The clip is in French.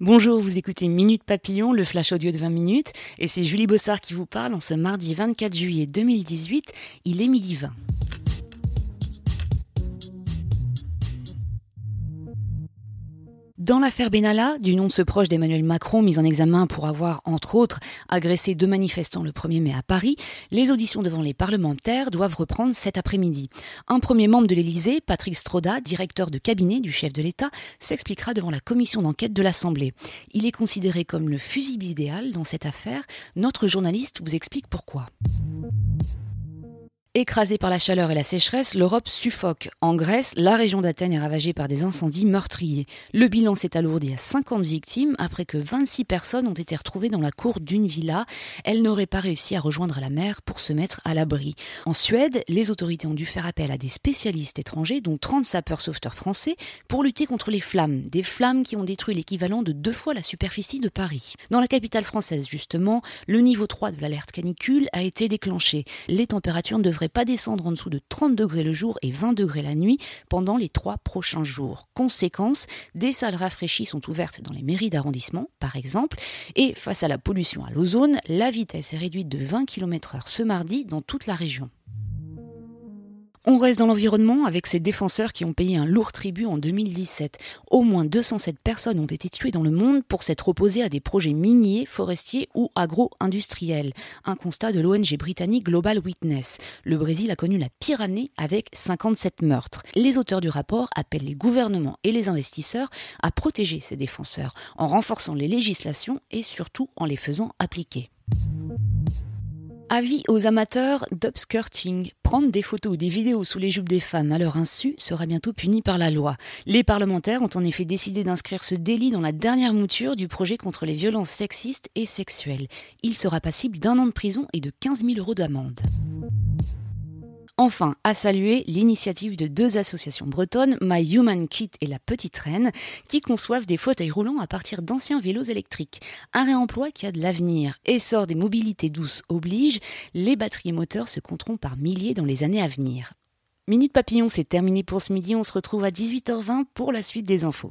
Bonjour, vous écoutez Minute Papillon, le flash audio de 20 minutes, et c'est Julie Bossard qui vous parle en ce mardi 24 juillet 2018, il est midi 20. Dans l'affaire Benalla, du nom de ce proche d'Emmanuel Macron, mis en examen pour avoir, entre autres, agressé deux manifestants le 1er mai à Paris, les auditions devant les parlementaires doivent reprendre cet après-midi. Un premier membre de l'Élysée, Patrick Stroda, directeur de cabinet du chef de l'État, s'expliquera devant la commission d'enquête de l'Assemblée. Il est considéré comme le fusible idéal dans cette affaire. Notre journaliste vous explique pourquoi. Écrasée par la chaleur et la sécheresse, l'Europe suffoque. En Grèce, la région d'Athènes est ravagée par des incendies meurtriers. Le bilan s'est alourdi à 50 victimes après que 26 personnes ont été retrouvées dans la cour d'une villa. Elles n'auraient pas réussi à rejoindre la mer pour se mettre à l'abri. En Suède, les autorités ont dû faire appel à des spécialistes étrangers, dont 30 sapeurs-sauveteurs français, pour lutter contre les flammes. Des flammes qui ont détruit l'équivalent de deux fois la superficie de Paris. Dans la capitale française, justement, le niveau 3 de l'alerte canicule a été déclenché. Les températures ne devraient pas descendre en dessous de 30 degrés le jour et 20 degrés la nuit pendant les trois prochains jours. Conséquence, des salles rafraîchies sont ouvertes dans les mairies d'arrondissement, par exemple, et face à la pollution à l'ozone, la vitesse est réduite de 20 km heure ce mardi dans toute la région. On reste dans l'environnement avec ces défenseurs qui ont payé un lourd tribut en 2017. Au moins 207 personnes ont été tuées dans le monde pour s'être opposées à des projets miniers, forestiers ou agro-industriels. Un constat de l'ONG britannique Global Witness. Le Brésil a connu la pire année avec 57 meurtres. Les auteurs du rapport appellent les gouvernements et les investisseurs à protéger ces défenseurs en renforçant les législations et surtout en les faisant appliquer. Avis aux amateurs d'upskirting. Prendre des photos ou des vidéos sous les jupes des femmes à leur insu sera bientôt puni par la loi. Les parlementaires ont en effet décidé d'inscrire ce délit dans la dernière mouture du projet contre les violences sexistes et sexuelles. Il sera passible d'un an de prison et de 15 000 euros d'amende. Enfin, à saluer l'initiative de deux associations bretonnes, My Human Kit et La Petite Reine, qui conçoivent des fauteuils roulants à partir d'anciens vélos électriques. Un réemploi qui a de l'avenir. Essor des mobilités douces oblige, les batteries moteurs se compteront par milliers dans les années à venir. Minute Papillon, c'est terminé pour ce midi. On se retrouve à 18h20 pour la suite des infos.